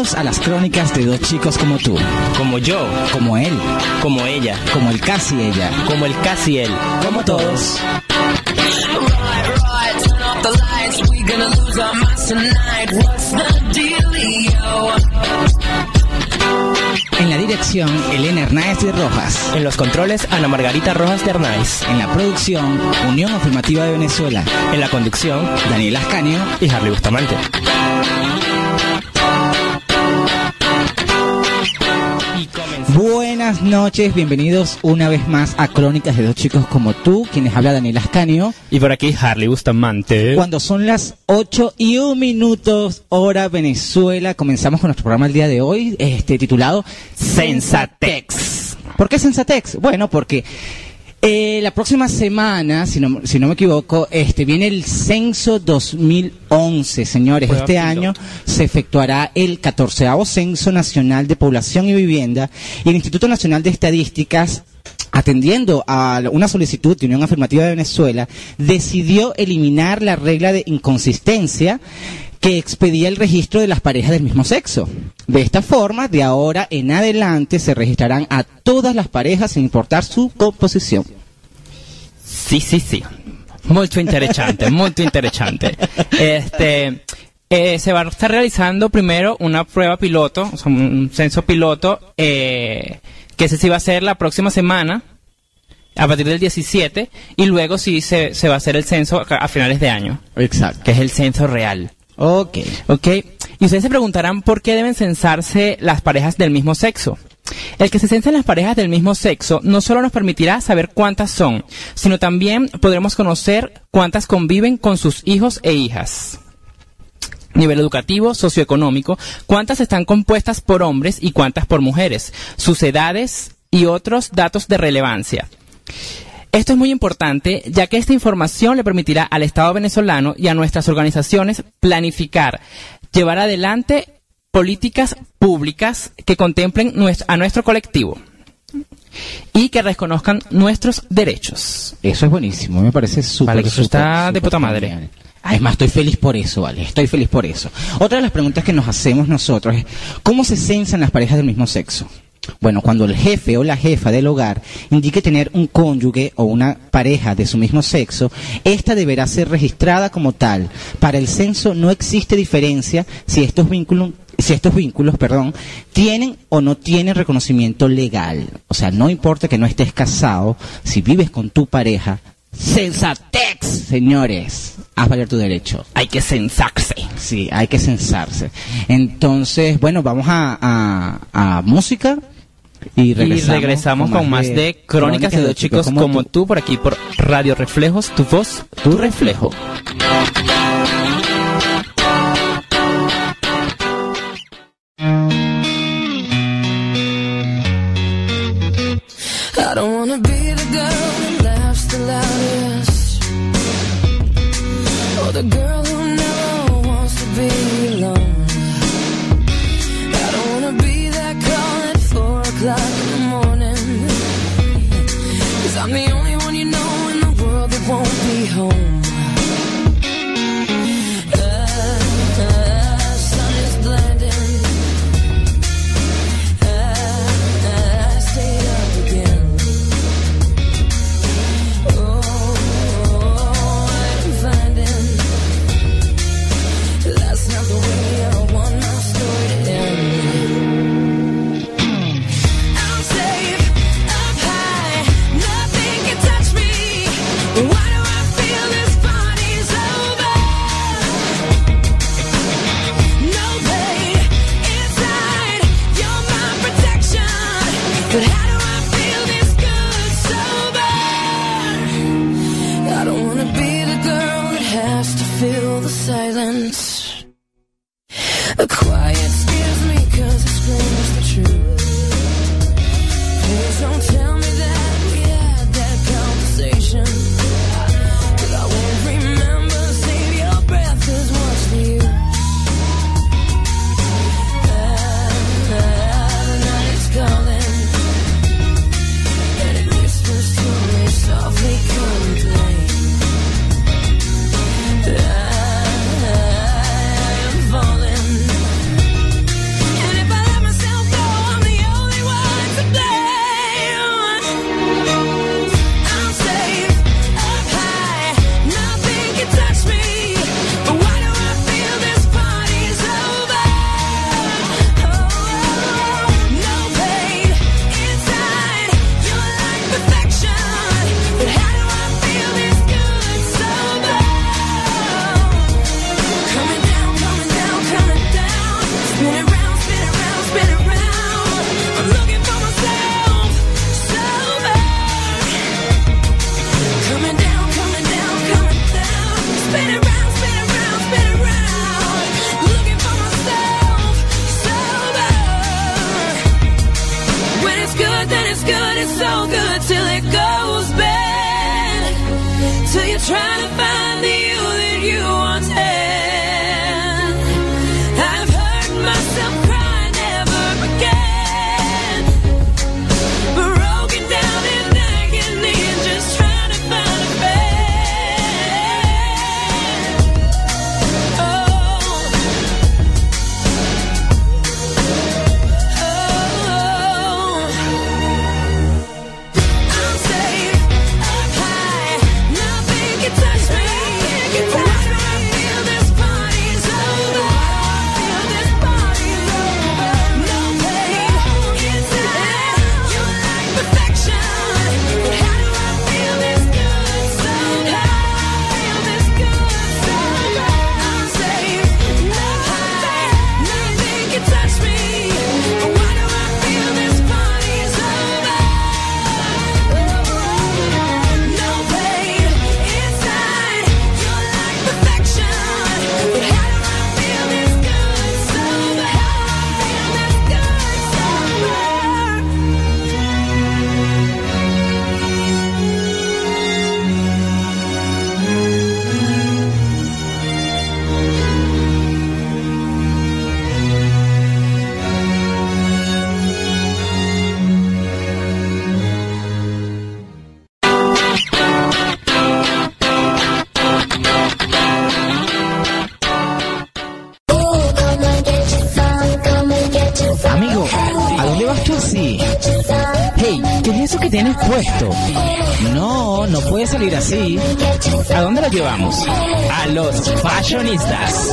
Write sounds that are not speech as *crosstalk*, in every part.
Bienvenidos a las crónicas de dos chicos como tú, Como yo, como él, como ella, como el casi ella, como el casi él. como todos. En la dirección, Elena Hernández de Rojas. En los controles, Ana Margarita Rojas de Arnaiz. En la producción, Unión Afirmativa de Venezuela. En la conducción, Daniel Ascanio. y Harley Bustamante. Buenas noches, bienvenidos una vez más a Crónicas de dos chicos como tú, quienes habla Daniel Ascanio. Y por aquí Harley Bustamante. Cuando son las 8 y un minutos, hora Venezuela, comenzamos con nuestro programa el día de hoy, este titulado Sensatex. ¿Por qué Sensatex? Bueno, porque eh, la próxima semana, si no, si no me equivoco, este viene el censo 2011, señores. Este año se efectuará el 14 Censo Nacional de Población y Vivienda y el Instituto Nacional de Estadísticas atendiendo a una solicitud de Unión Afirmativa de Venezuela, decidió eliminar la regla de inconsistencia que expedía el registro de las parejas del mismo sexo. De esta forma, de ahora en adelante se registrarán a todas las parejas sin importar su composición. Sí, sí, sí. Molto interesante, molto interesante. Este, eh, se va a estar realizando primero una prueba piloto, o sea, un censo piloto, eh, que ese sí va a ser la próxima semana, a partir del 17, y luego sí se, se va a hacer el censo a, a finales de año, Exacto. que es el censo real. Ok. ¿Ok? Y ustedes se preguntarán por qué deben censarse las parejas del mismo sexo. El que se censen las parejas del mismo sexo no solo nos permitirá saber cuántas son, sino también podremos conocer cuántas conviven con sus hijos e hijas. Nivel educativo, socioeconómico, cuántas están compuestas por hombres y cuántas por mujeres, sus edades y otros datos de relevancia. Esto es muy importante, ya que esta información le permitirá al Estado venezolano y a nuestras organizaciones planificar, llevar adelante políticas públicas que contemplen a nuestro colectivo y que reconozcan nuestros derechos. Eso es buenísimo, me parece súper. Vale, eso está de puta madre. genial. Es más, estoy feliz por eso, vale, estoy feliz por eso. Otra de las preguntas que nos hacemos nosotros es, ¿cómo se censan las parejas del mismo sexo? Bueno, cuando el jefe o la jefa del hogar indique tener un cónyuge o una pareja de su mismo sexo, esta deberá ser registrada como tal. Para el censo no existe diferencia si estos vínculos si estos vínculos, perdón, tienen o no tienen reconocimiento legal. O sea, no importa que no estés casado, si vives con tu pareja, Sensatex, señores. Haz valer tu derecho. Hay que censarse. Sí, hay que censarse. Entonces, bueno, vamos a, a, a música y regresamos, y regresamos con, más de Crónicas de dos chicos como, tú por aquí por Radio Reflejos, tu voz, tu reflejo. Home los fashionistas.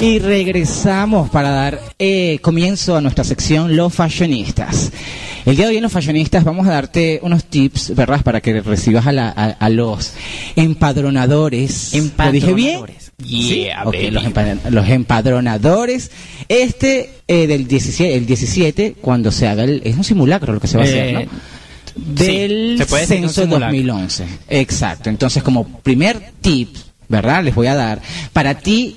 Y regresamos para dar eh, comienzo a nuestra sección Los Fashionistas. El día de hoy en Los Fashionistas vamos a darte unos tips, ¿verdad? Para que recibas a, la- a- a los empadronadores. ¿Lo dije bien? Sí, Yeah, ok, baby. los, los empadronadores. Este eh, del 17, el 17, cuando se haga el... Es un simulacro lo que se va a hacer, Eh, sí, Del se un censo simulacro. 2011. Exacto. Entonces, como primer tip, ¿verdad? Les voy a dar, para ti,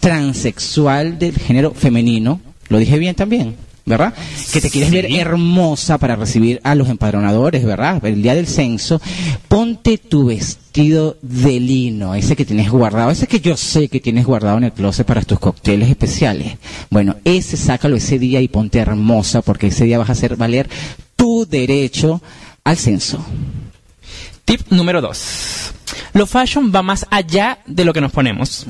transexual del género femenino, lo dije bien también, ¿verdad? Que te quieres Sí. ver hermosa para recibir a los empadronadores, ¿verdad? El día del censo, ponte tu vestido de lino, ese que tienes guardado, ese que yo sé que tienes guardado en el closet para tus cócteles especiales. Bueno, ese sácalo ese día y ponte hermosa porque ese día vas a hacer valer tu derecho al censo. Tip número 2. Lo fashion va más allá de lo que nos ponemos.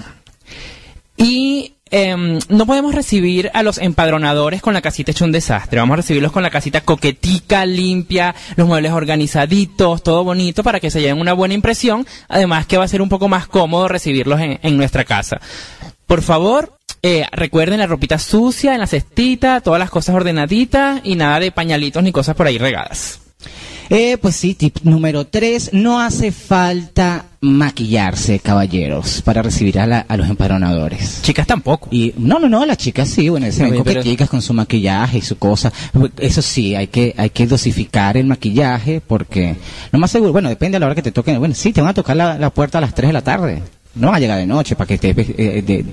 Y em, no podemos recibir a los empadronadores con la casita hecha un desastre. Vamos a recibirlos con la casita coquetica, limpia, los muebles organizaditos, todo bonito para que se lleven una buena impresión. Además que va a ser un poco más cómodo recibirlos en nuestra casa. Por favor, eh, recuerden la ropita sucia en la cestita, todas las cosas ordenaditas y nada de pañalitos ni cosas por ahí regadas. Eh, pues sí, tip número tres, no hace falta maquillarse, caballeros, para recibir a, la- a los empadronadores. Chicas tampoco. Y no, no, no, las chicas sí, bueno, se ven coqueticas con su maquillaje y su cosa. Eso sí, hay que hay que dosificar el maquillaje porque lo más seguro, bueno, depende a la hora que te toquen. Bueno, sí, te van a tocar la, la puerta a las 3 de la tarde. No va a llegar de noche para que estés eh, de-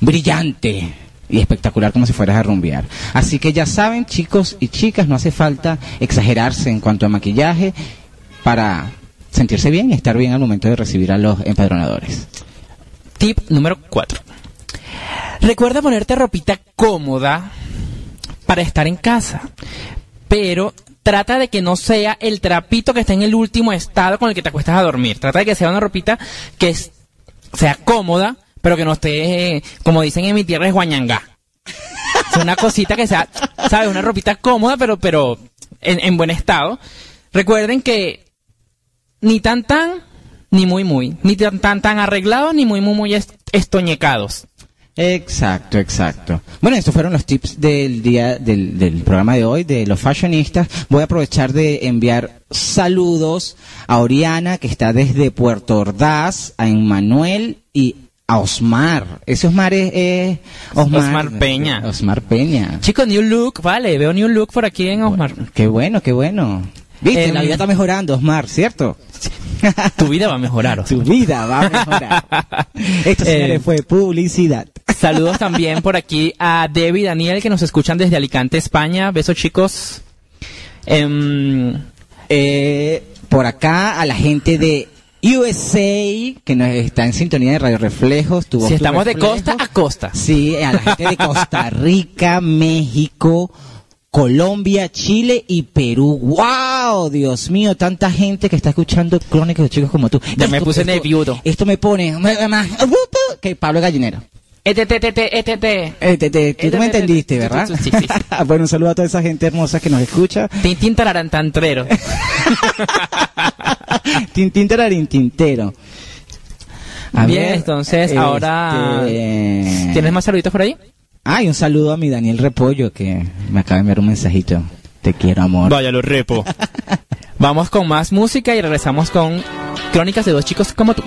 brillante y espectacular como si fueras a rumbear. Así que ya saben, chicos y chicas, no hace falta exagerarse en cuanto a maquillaje para sentirse bien y estar bien al momento de recibir a los empadronadores. Tip número 4. Recuerda ponerte ropita cómoda para estar en casa. Pero trata de que no sea el trapito que está en el último estado con el que te acuestas a dormir. Trata de que sea una ropita que es- sea cómoda, pero que no esté, como dicen en mi tierra, es guañangá. sea una cosita que sea, ¿sabes? Una ropita cómoda, pero, pero en, en buen estado. Recuerden que ni tan tan, ni muy muy. Ni tan tan tan arreglados, ni muy muy muy est- estoñecados. Exacto, exacto. Bueno, estos fueron los tips del día del, del programa de hoy de los fashionistas. Voy a aprovechar de enviar saludos a Oriana que está desde Puerto Ordaz, a Emmanuel y a Osmar. Ese Osmar es, Osmar, Osmar Peña. Osmar Peña. Chicos, New Look, vale, veo New Look por aquí en Osmar. Qué bueno, qué bueno. Viste, Em, la vida está mejorando, Osmar, ¿cierto? Tu vida va a mejorar. *laughs* Tu vida va a mejorar. *laughs* Esto, señores, Eh, fue publicidad. Saludos también por aquí a Debbie y Daniel que nos escuchan desde Alicante, España. Besos, chicos. Em, Eh, por acá a la gente de USA que nos está en sintonía de Radio Reflejos. Tu voz, si tu estamos de costa a costa. Sí, a la gente de Costa Rica, México, Colombia, Chile y Perú. ¡Wow! Dios mío, tanta gente que está escuchando crónicas de chicos como tú. Ya me puse nervioso. Esto me pone más que Pablo Gallinero. ETT. Eh, te- te- tú me entendiste, ¿verdad? Sí, sí, sí. *laughs* bueno, un saludo a toda esa gente hermosa que nos escucha. Tintín tararantantrero. *laughs* Tintín tararín tintero. A Bien, entonces ahora... este, ¿Tienes más saluditos por ahí? Ah, y un saludo a mi Daniel Repollo que me acaba de enviar un mensajito. Te quiero, amor. Vaya, lo repo. *laughs* Vamos con más música y regresamos con Crónicas de dos chicos como tú.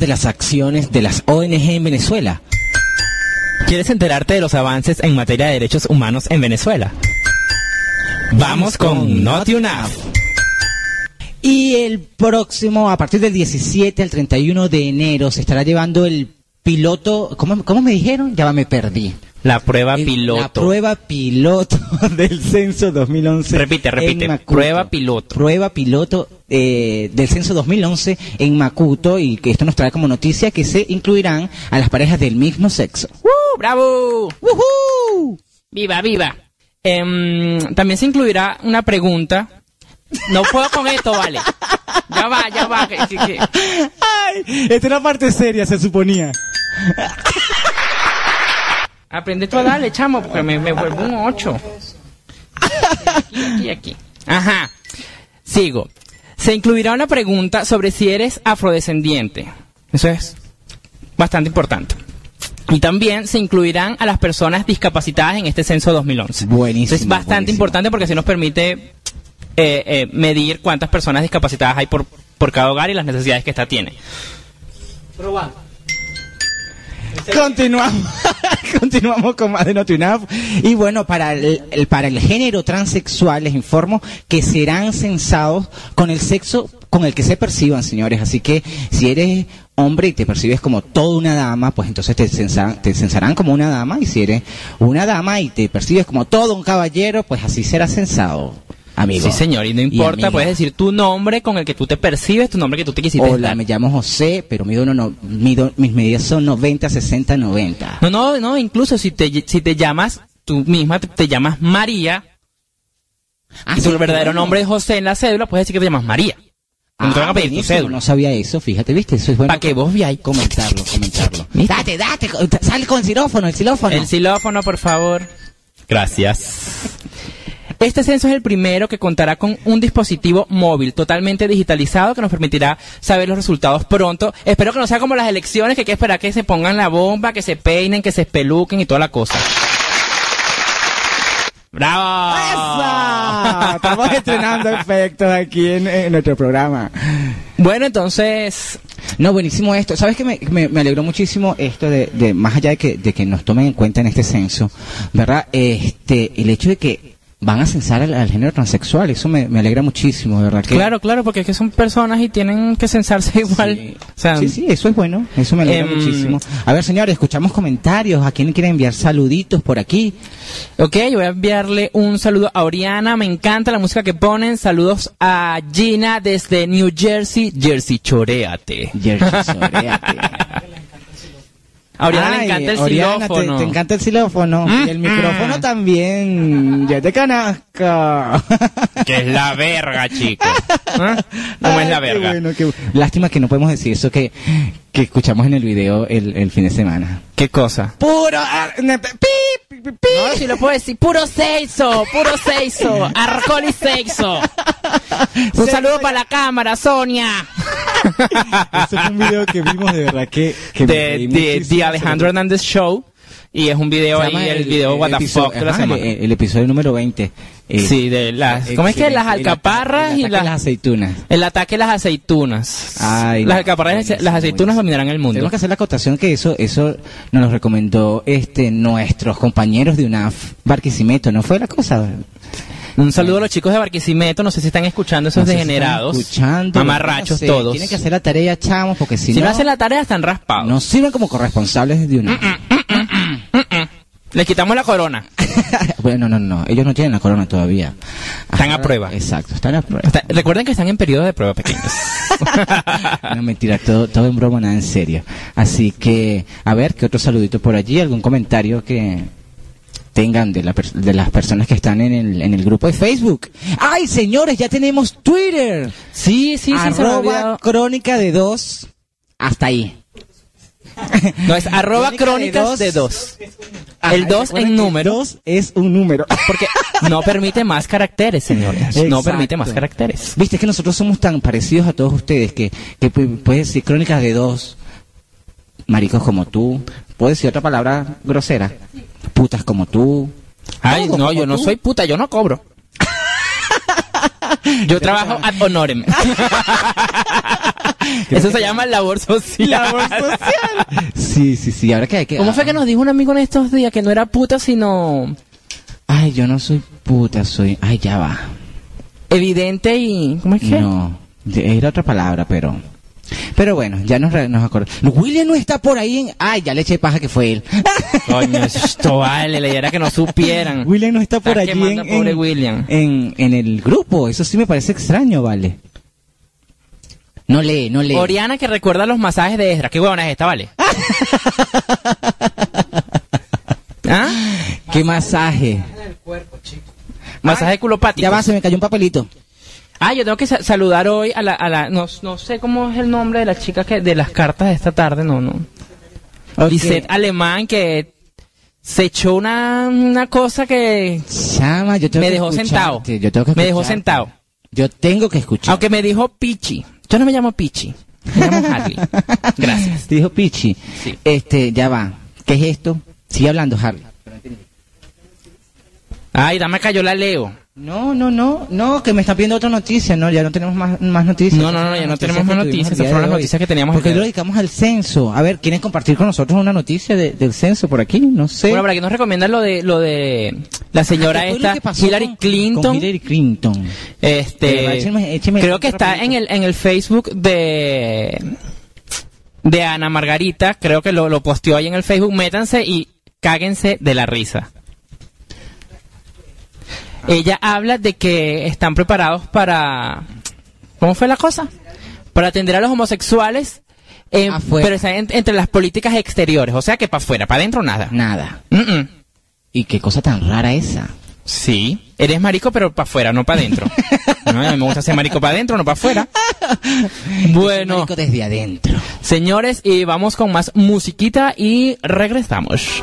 De las acciones de las ONG en Venezuela. ¿Quieres enterarte de los avances en materia de derechos humanos en Venezuela? Vamos con Not Enough. Y el próximo, a partir del 17 al 31 de enero, se estará llevando el piloto. ¿Cómo, cómo me dijeron? Ya me perdí. La prueba El- La piloto. prueba piloto *laughs* del censo 2011. Repite, repite. Prueba piloto. Prueba piloto eh, del censo 2011 en Macuto y que esto nos trae como noticia que se incluirán a las parejas del mismo sexo. ¡Uh, ¡Bravo! ¡Woohoo! ¡Viva, viva! Em, también se incluirá una pregunta. No puedo con esto, vale. Ya va, ya va. que- que- que- ¡Ay! Esta era parte seria, se suponía. Aprende tú a darle, chamo, porque me, me vuelvo un 8. Aquí, aquí, aquí. Ajá. Sigo. Se incluirá una pregunta sobre si eres afrodescendiente. Eso es bastante importante. Y también se incluirán a las personas discapacitadas en este censo 2011. Buenísimo, Eso es bastante buenísimo. importante porque así nos permite eh, eh, medir cuántas personas discapacitadas hay por, por cada hogar y las necesidades que ésta tiene. Continuamos. *laughs* Continuamos con más de Not Enough. Y bueno, para el, el- para el género transexual les informo que serán censados con el sexo con el que se perciban, señores. Así que si eres hombre y te percibes como toda una dama, pues entonces te censarán, te censarán como una dama. Y si eres una dama y te percibes como todo un caballero, pues así serás censado, amigo. Sí, señor, y no importa, puedes decir tu nombre con el que tú te percibes, tu nombre que tú te quisiste Hola, dar. me llamo José, pero mido uno no, mido, mis medidas son 90, 60, 90. No, no, no, incluso si te, si te llamas tú misma, te, te llamas María, Ah, y tu verdadero bueno. nombre es José en la cédula, puedes decir que te llamas María. No te van a pedir tu buenísimo, cédula. No sabía eso, fíjate, ¿viste? Eso es bueno. Pa' que vos veáis. Comentarlo, comentarlo. *laughs* ¿Viste? Date, date, sale con el xilófono, el xilófono. El xilófono, por favor. Gracias. Este censo es el primero que contará con un dispositivo móvil totalmente digitalizado que nos permitirá saber los resultados pronto. Espero que no sea como las elecciones, que hay que esperar que se pongan la bomba, que se peinen, que se espeluquen y toda la cosa. ¡Bravo! ¡Esa! *laughs* Estamos estrenando efectos aquí en, en nuestro programa. Bueno, entonces, No, buenísimo esto. ¿Sabes que me, me, me alegró muchísimo esto de, de más allá de que, de que nos tomen en cuenta en este censo, ¿verdad? Este, el hecho de que van a censar al, al género transexual, eso me, me alegra muchísimo, ¿verdad? Que, claro, claro, porque es que son personas y tienen que censarse *laughs* igual. Sí. O sea, sí, sí, eso es bueno, eso me alegra Em, muchísimo. A ver, señores, escuchamos comentarios. ¿A quién quiere enviar saluditos por aquí? Ok, yo voy a enviarle un saludo a Oriana, me encanta la música que ponen. Saludos a Gina desde New Jersey, Jersey, choréate. Jersey Soreate. *laughs* A Oriana Ay, le encanta el Oriana, te- xilófono. Te, encanta el xilófono. Mm, y el micrófono mm. también. Ya te conozco. *laughs* Que es la verga, chico. ¿Ah? ¿Cómo es Ay, la qué verga? bueno, qué bu- Lástima que no podemos decir eso que, que escuchamos en el video el, el fin de semana. ¿Qué cosa? Puro. ar- No, si lo puedo decir, puro sexo, puro sexo, alcohol y sexo. Un saludo para la cámara, Sonia. Ese fue un video que vimos de verdad que, que de, de, de Alejandro Hernández Show. Y es un video ahí, el, video What the fuck de la ajá, semana. El, el episodio número 20. Eh, sí, de las. ¿Cómo es que? Las alcaparras y las. las aceitunas. El ataque a las aceitunas. Ay, las alcaparras y las aceitunas dominarán el mundo. Tenemos que hacer la acotación que eso eso nos lo recomendó este nuestros compañeros de UNAF, Barquisimeto, ¿no fue la cosa? Un saludo a los chicos de Barquisimeto. No sé si están escuchando esos No sé si están degenerados. escuchando, mamarrachos no sé, todos. Tienen que hacer la tarea, chamos, porque si, si no, no, hacen la tarea, están raspados. nos sirven como corresponsables de UNAF. Les quitamos la corona. *laughs* bueno, no, no, ellos no tienen la corona todavía. Están a prueba. Exacto, están a prueba. Está- recuerden que están en periodo de prueba pequeños. *laughs* no, mentira, todo, todo en broma, nada en serio. Así que, a ver, ¿qué otro saludito por allí? ¿Algún comentario que tengan de, la de las personas que están en el, en el grupo de Facebook? ¡Ay, señores, ya tenemos Twitter! sí, sí, sí, arroba crónica de dos. Hasta ahí. *laughs* No, es arroba Crónica de crónicas dos. de dos. Ajá, El dos recuerden en que número. dos es un número. *laughs* Porque no permite más caracteres, señores. No permite más caracteres. Viste que nosotros somos tan parecidos a todos ustedes que, que pu- puedes decir crónicas de dos maricos como tú. ¿Puedo decir otra palabra grosera? Putas como tú. Ay, no, yo no tú. soy puta, yo no cobro. *laughs* Yo trabajo ad honorem. *laughs* Eso se llama labor social. Labor social. Sí, sí, sí. Ahora que hay que. ¿Cómo fue que nos dijo un amigo en estos días que no era puta, sino Ay, yo no soy puta, soy. Ay, ya va. evidente y. ¿Cómo es que? No, era otra palabra, pero. Pero bueno, ya nos, re- nos acordamos. William no está por ahí en. Ay, ya le eché paja que fue él. *laughs* Coño, esto vale, idea era que no supieran. William no está por allí en, en- William. En, en el grupo. Eso sí me parece extraño, vale. No lee, no lee. Oriana que recuerda los masajes de Ezra. Qué huevona es esta, vale. *laughs* ¿Ah? Qué masaje. Masaje culopático. Ya va, se me cayó un papelito. Ah, yo tengo que sa- saludar hoy a la, a la no, no sé cómo es el nombre de la chica que de las cartas de esta tarde, no, no. Ok. Lisette Alemán que se echó una, una cosa que Chama, yo tengo me que dejó sentado. escucharte, Yo tengo que me dejó sentado. Yo tengo que escuchar. Aunque me dijo Pichi. Yo no me llamo Pichi. Me llamo Harley. *laughs* Gracias. Te dijo Pichi. Sí. Este, ya va. ¿Qué es esto? Sigue hablando, Harley. Ay, dame cayó la Leo. No, no, no, no, que me está pidiendo otra noticia, no, ya no tenemos más, más noticias. No, no, no, ya no tenemos más noticias, esas fueron las noticias que teníamos Porque lo dedicamos al censo. A ver, ¿quieren compartir con nosotros una noticia de- del censo por aquí? No sé. Bueno, para que nos recomiendan lo de lo de la señora ¿Qué fue lo esta Hillary con- Clinton. con Hillary Clinton. Este, écheme- écheme creo que está rapidito. en el en el Facebook de de Ana Margarita, creo que lo, lo posteó ahí en el Facebook, métanse y cáguense de la risa. Ella habla de que están preparados para ¿Cómo fue la cosa? Para atender a los homosexuales eh, pero están en- entre las políticas exteriores, o sea que para afuera, para adentro nada. Nada. Mm, mm. Y qué cosa tan rara esa. Sí, eres marico, pero para afuera, no para adentro. *laughs* no, me gusta ser marico para adentro, no para afuera. *laughs* Bueno, Marico desde adentro. señores, y vamos con más musiquita y regresamos.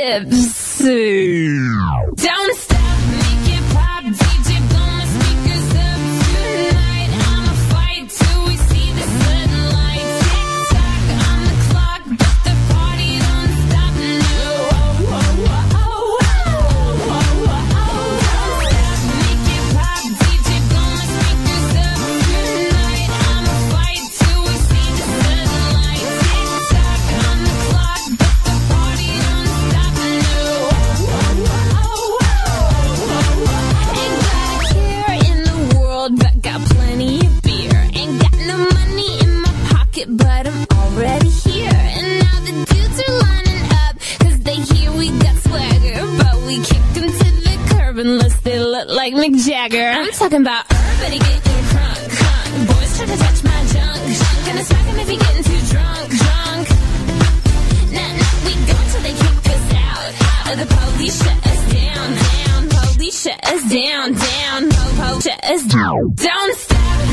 Tips. Like Mick Jagger. I'm talking about everybody getting. Boys try to touch my junk, junk. Gonna smack him if he getting too drunk, drunk. Nah, nah, we go till they kick us out. out. The police shut us down, down. Police shut us down, down. Po, po, shut us down. Don't stop,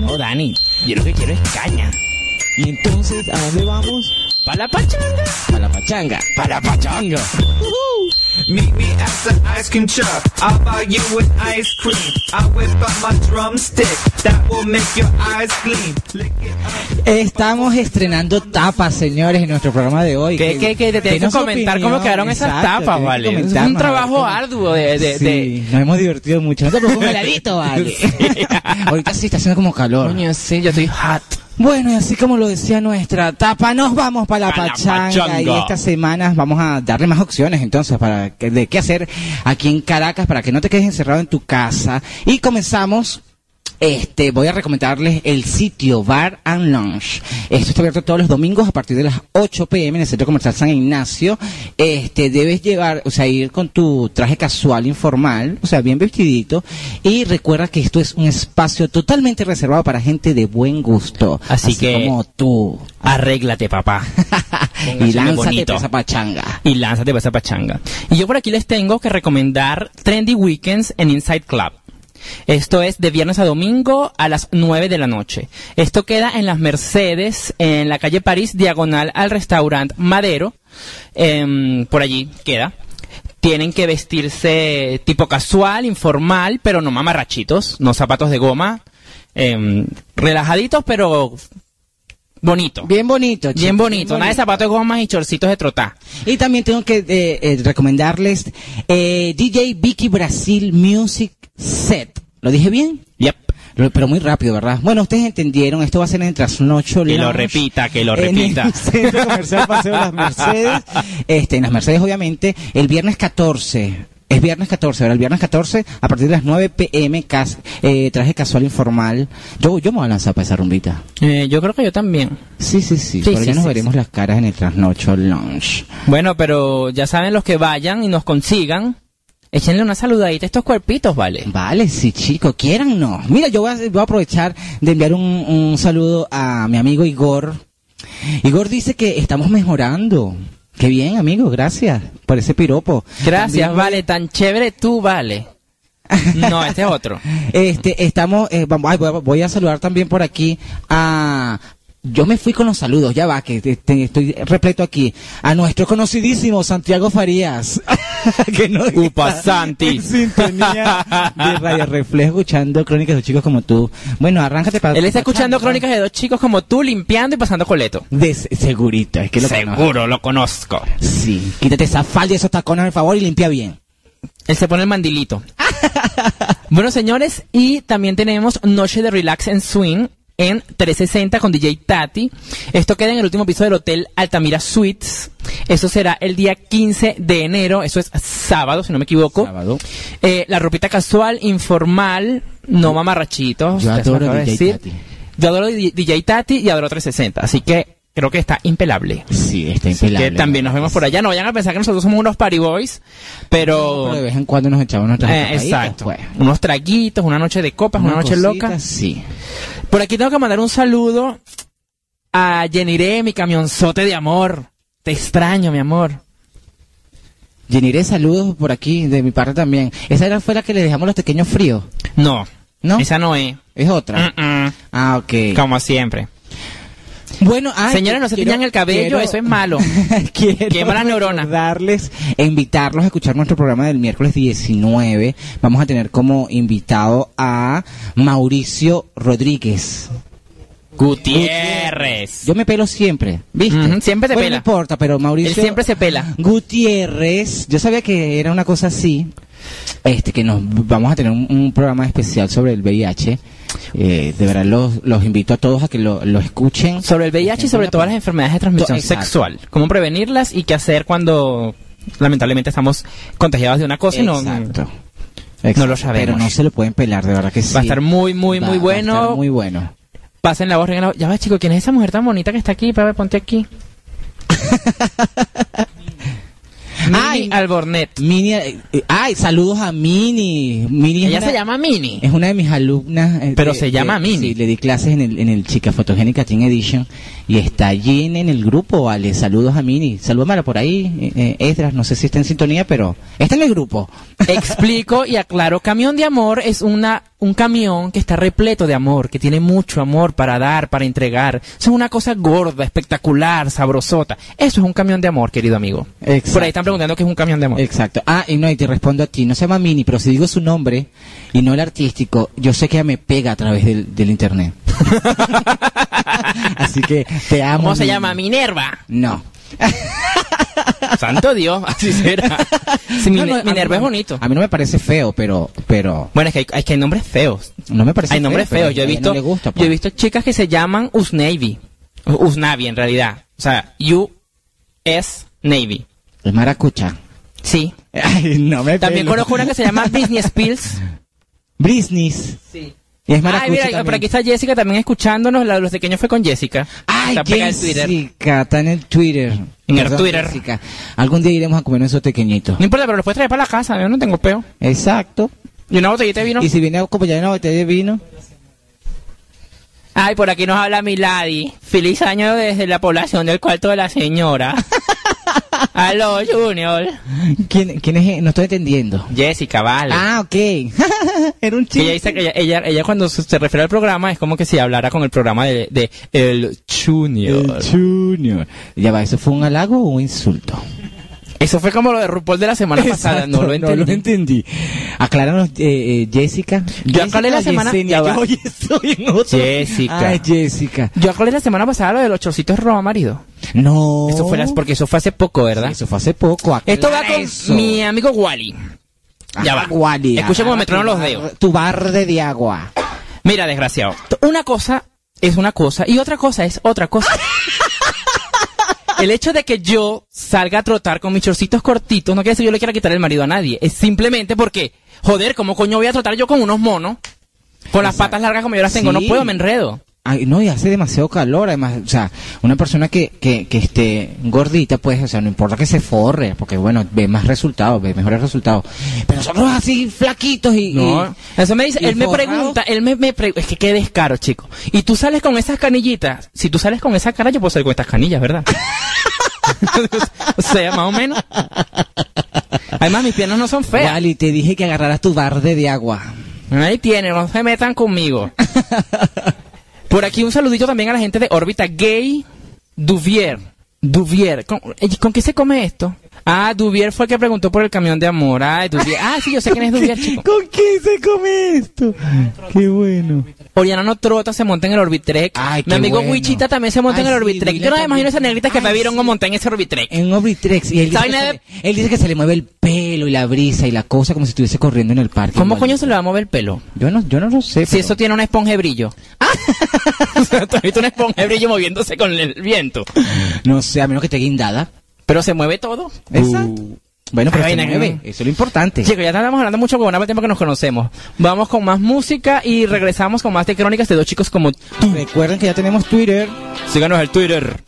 No, Dani, yo lo que quiero es caña. Y entonces, ¿a dónde vamos? ¿Para la pachanga? A la pachanga. ¡Para la pachanga! Meet me at the ice cream truck. I'll buy you an ice cream. I whip out my drumstick. That will make your eyes gleam. Lick it up. Estamos estrenando tapas, señores, en nuestro programa de hoy. ¿Qué, qué, qué? Te tienes que comentar opinión, cómo quedaron esas exacto, tapas, que vale. Es un trabajo arduo de... de, sí, de- nos hemos divertido mucho. No te preocupes, heladito, vale. *laughs* Ahorita sí está haciendo como calor. Coño, sí, yo estoy hot. Bueno, y así como lo decía nuestra tapa, nos vamos para la Pa' la pachanga. pachanga. Y estas semanas vamos a darle más opciones entonces para que, de qué hacer aquí en Caracas para que no te quedes encerrado en tu casa. Y comenzamos. Este, voy a recomendarles el sitio Bar and Lounge. Esto está abierto todos los domingos a partir de las 8 pm en el Centro Comercial San Ignacio. Este, debes llevar, o sea, ir con tu traje casual informal, o sea, bien vestidito. Y recuerda que esto es un espacio totalmente reservado para gente de buen gusto. Así que- como tú. Arréglate, papá. *laughs* y lánzate para esa pachanga. y lánzate para esa pachanga. Y yo por aquí les tengo que recomendar Trendy Weekends en Inside Club. Esto es de viernes a domingo a las 9 de la noche. Esto queda en las Mercedes, en la calle París, diagonal al restaurante Madero. Em, por allí queda. Tienen que vestirse tipo casual, informal, pero no mamarrachitos, no zapatos de goma. em, relajaditos, pero bonito. Bien bonito, Bien chicos, bonito, nada de zapatos de goma y chorcitos de trotá. Y también tengo que eh, eh, recomendarles eh, DJ Vicky Brasil Music Set. ¿Lo dije bien? Yep. Pero muy rápido, ¿verdad? Bueno, ustedes entendieron, esto va a ser en Trasnocho Que lo repita, que lo en repita. el *laughs* Centro Comercial Paseo de las Mercedes. Este, en las Mercedes, obviamente, el viernes 14. Es viernes 14, ¿verdad? El viernes 14, a partir de las 9 pm, cas- eh, traje casual informal. Yo, yo me voy a lanzar para esa rumbita. Eh, yo creo que yo también. Sí, sí, sí. Sí, Por sí, nos sí, veremos sí. las caras en el Trasnocho Lounge. Bueno, pero ya saben los que vayan y nos consigan. Échenle una saludadita a estos cuerpitos, ¿vale? Vale, sí, chicos, quieran no. Mira, yo voy a, voy a aprovechar de enviar un, un saludo a mi amigo Igor. Igor dice que estamos mejorando. Qué bien, amigo, gracias por ese piropo. Gracias, También- vale. Tan chévere tú, vale. *laughs* No, este es otro. Este, estamos, eh, vamos, ay, voy, a- voy a saludar también por aquí a... Yo me fui con los saludos, ya va, que te- te- estoy repleto aquí. A nuestro conocidísimo Santiago Farías. *laughs* que no Upa, Santi. En sintonía de Radio Reflejo, escuchando crónicas de chicos como tú. Bueno, arráncate para... Él está escuchando crónicas de dos chicos como tú limpiando y pasando coleto. De, segurito, es que lo conozco. Seguro, lo conozco. Sí, quítate esa falda y esos tacones, por favor, y limpia bien. Él se pone el mandilito. *laughs* bueno, señores, y también tenemos Noche de Relax en Swing en 360 con DJ Tati. Esto queda en el último piso del Hotel Altamira Suites. Eso será el día 15 de enero. Eso es sábado, si no me equivoco. Sábado. Eh, la ropita casual, informal, no mamarrachitos. Yo adoro DJ decir. Tati. Yo adoro DJ Tati y adoro 360. Así que creo que está impelable. Sí, está Así impelable. que también nos vemos por allá. No vayan a pensar que nosotros somos unos party boys, pero... Pero de vez en cuando nos echamos nuestras Eh, exacto. pues. Unos traguitos, una noche de copas, una, noche cosita, loca. Sí. Por aquí tengo que mandar un saludo a Yeniré, mi camionzote de amor. Te extraño, mi amor. Yeniré, saludos por aquí, de mi parte también. Esa era, fue la que le dejamos los pequeños fríos, No, ¿no? esa no es. Es otra. Ah, ok. Como siempre. Bueno, ay, Señores, no se quiero- tiñan el cabello, eso es malo. *laughs* Quema las neuronas. recordarles e invitarlos a escuchar nuestro programa del miércoles 19. Vamos a tener como invitado a Mauricio Rodríguez. Gutiérrez. Yo me pelo siempre, ¿viste? Siempre Bueno, pela. No importa, pero Mauricio. Él siempre se pela. Gutiérrez, yo sabía que era una cosa así. Este, que nos vamos a tener un, un programa especial sobre el VIH. Eh, de verdad, los, los invito a todos a que lo, lo escuchen. Sobre el VIH y sobre todas las enfermedades de transmisión Exacto. sexual. Cómo prevenirlas y qué hacer cuando lamentablemente estamos contagiados de una cosa y no... Exacto. No lo sabemos. Pero no se lo pueden pelar, de verdad que sí. Va a estar muy, muy, Va- muy va a bueno. estar muy bueno. Pasen la voz, voz. Ya va, chico, ¿quién es esa mujer tan bonita que está aquí? Para ponte aquí. *laughs* Ay. Albornet. Mini, eh, eh, ay, saludos a Mini. Mini Ella una- se llama Mini. Es una de mis alumnas. eh, Pero de- se llama de- Mini. Sí, le di clases en el, en el Chica Fotogénica Teen Edition y está allí en, en el grupo, vale. Saludos a Mini. Salúdamela por ahí, eh, Esdras. No sé si está en sintonía, pero está en el grupo. Explico y aclaro. Camión de Amor es una un camión que está repleto de amor, que tiene mucho amor para dar, para entregar. Eso es una cosa gorda, espectacular, sabrosota. Eso es un camión de amor, querido amigo. Exacto. Por ahí están preguntando qué es un camión de amor. Exacto. Ah, y no, y te respondo a ti. No se llama Mini, pero si digo su nombre y no el artístico, yo sé que ella me pega a través del, del internet. *laughs* Así que te amo. ¿Cómo se Mini. llama? Minerva. No. *laughs* Santo Dios, así será. *laughs* Sí, No, es bonito. A mí no me parece feo, pero, pero, Bueno, es que hay, hay que hay nombres feos. no me parece Hay nombres feo, feos. Yo he visto, no gusta, yo he visto chicas que se llaman Usnavy. Usnavi en realidad. O sea, U S Navy. Es maracucha. Sí. *laughs* Ay, no me También pelo. conozco una que se llama Business Pills. Business. Sí. Y es Ay, mira, por aquí está Jessica también escuchándonos. La de los pequeños fue con Jessica. Ay, Está pegada en Twitter. Jessica, está en el Twitter. En el Twitter. Jessica. Algún día iremos a comer esos pequeñitos. No importa, pero los puedes traer para la casa. Yo no tengo peo. Exacto. Y una botellita de vino. Y si viene a acompañar una botella de vino. Ay, por aquí nos habla Milady. Feliz año desde la población del cuarto de la señora. *laughs* Aló, Junior. ¿Quién, quién es? No estoy entendiendo. Jessica, vale. Ah, ok. *laughs* Era un ella chiste. dice que ella, ella, ella cuando se se refiere al programa es como que si hablara con el programa de, de El Junior. El Junior. Ya va, ¿eso fue un halago o un insulto? Eso fue como lo de RuPaul de la semana pasada, no lo entendí. No lo entendí. Acláranos, eh, eh, Jessica. Yo aclaré la semana- yo hoy *laughs* estoy en otro. Jessica. Ay, Jessica. Yo acordé la semana pasada lo de los chorcitos roba marido. No. Eso fue las, porque eso fue hace poco, ¿verdad? Sí, eso fue hace poco. Esto va con eso. mi amigo Wally. Ya va. Wally, Escucha cómo me tronan los dedos. Tu barde de agua. Mira, desgraciado. Una cosa es una cosa y otra cosa es otra cosa. *laughs* El hecho de que yo salga a trotar con mis chorcitos cortitos no quiere decir que yo le quiera quitar el marido a nadie. Es simplemente porque, joder, ¿cómo coño voy a trotar yo con unos monos? Con las patas largas como yo las tengo. No puedo, me enredo. Ay, no, y hace demasiado calor, además, o sea, una persona que, que, que esté gordita, pues, o sea, no importa que se forre, porque bueno, ve más resultados, ve mejores resultados. Pero nosotros así, flaquitos y... No. y- Eso me dice, él me pregunta, él me, me pre- es que qué descaro, chico. Y tú sales con esas canillitas. Si tú sales con esa cara, yo puedo salir con estas canillas, ¿verdad? *laughs* o sea, más o menos. Además, mis piernas no son feas. Wally, te dije que agarraras tu barde de agua. Ahí tienen, no se metan conmigo. *laughs* Por aquí un saludito también a la gente de órbita gay Duvier. Duvier. ¿Con, eh, ¿con qué se come esto? Ah, Duvier fue el que preguntó por el camión de amor. Ah, Duvier. Ah, sí, yo sé quién es Duvier, chico. ¿Con qué se come esto? Qué bueno. Oriana no trota, se monta en el Orbitrek. Ay, Mi qué amigo bueno. Wichita también se monta Ay, en el sí, Orbitrek. dile Yo no me imagino esas negritas que Ay, me vieron sí. montar en ese Orbitrek. En Orbitrex, y él dice, ¿Saben que nada se de- le, él dice que se le mueve el pelo y la brisa y la cosa como si estuviese corriendo en el parque. ¿Cómo coño se le va a mover el pelo? Yo no, yo no lo sé. Si pero- eso tiene una esponja de brillo. *laughs* O sea, ¿Tú has visto una esponja de brillo moviéndose con el viento? No sé, a menos que esté guindada. Pero se mueve todo. Exacto. Bueno, pero Ay, se mueve. Eso es lo importante. Chicos, ya estamos hablando mucho con una tiempo que nos conocemos. Vamos con más música y regresamos con más de crónicas de dos chicos como tú. Recuerden que ya tenemos Twitter. Síganos el Twitter.